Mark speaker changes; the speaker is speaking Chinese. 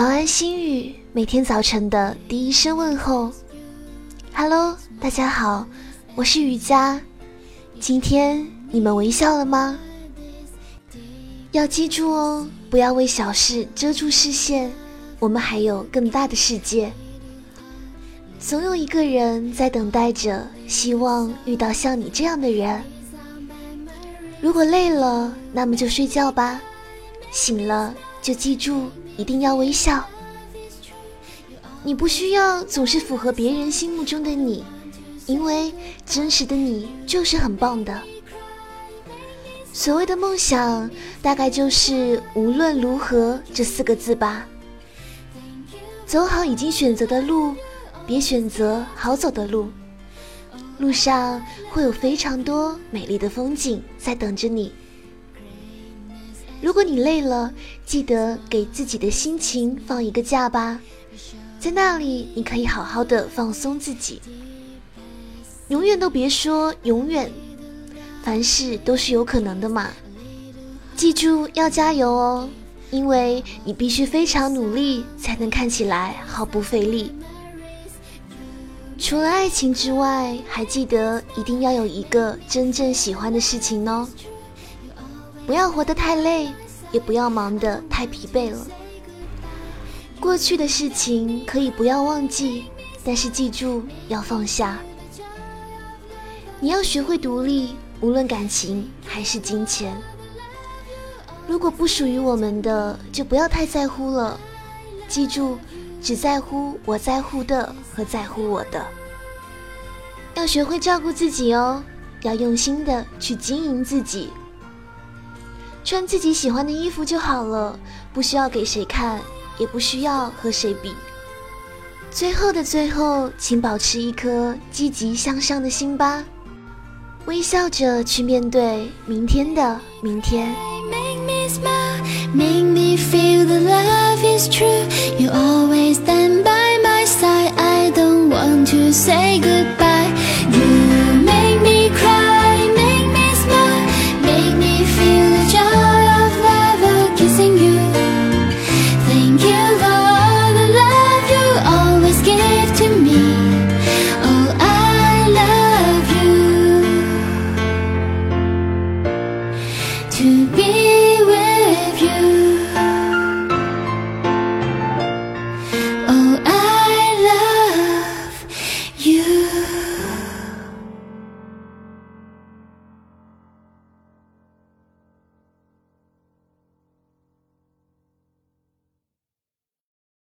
Speaker 1: 早安，心语，每天早晨的第一声问候。Hello，大家好，我是雨佳。今天你们微笑了吗？要记住哦，不要为小事遮住视线，我们还有更大的世界。总有一个人在等待着，希望遇到像你这样的人。如果累了，那么就睡觉吧。醒了就记住。一定要微笑。你不需要总是符合别人心目中的你，因为真实的你就是很棒的。所谓的梦想，大概就是“无论如何”这四个字吧。走好已经选择的路，别选择好走的路。路上会有非常多美丽的风景在等着你。如果你累了，记得给自己的心情放一个假吧，在那里你可以好好的放松自己。永远都别说永远，凡事都是有可能的嘛。记住要加油哦，因为你必须非常努力，才能看起来毫不费力。除了爱情之外，还记得一定要有一个真正喜欢的事情哦。不要活得太累，也不要忙得太疲惫了。过去的事情可以不要忘记，但是记住要放下。你要学会独立，无论感情还是金钱。如果不属于我们的，就不要太在乎了。记住，只在乎我在乎的和在乎我的。要学会照顾自己哦，要用心的去经营自己。穿自己喜欢的衣服就好了，不需要给谁看，也不需要和谁比。最后的最后，请保持一颗积极向上的心吧，微笑着去面对明天的明天。say goodbye.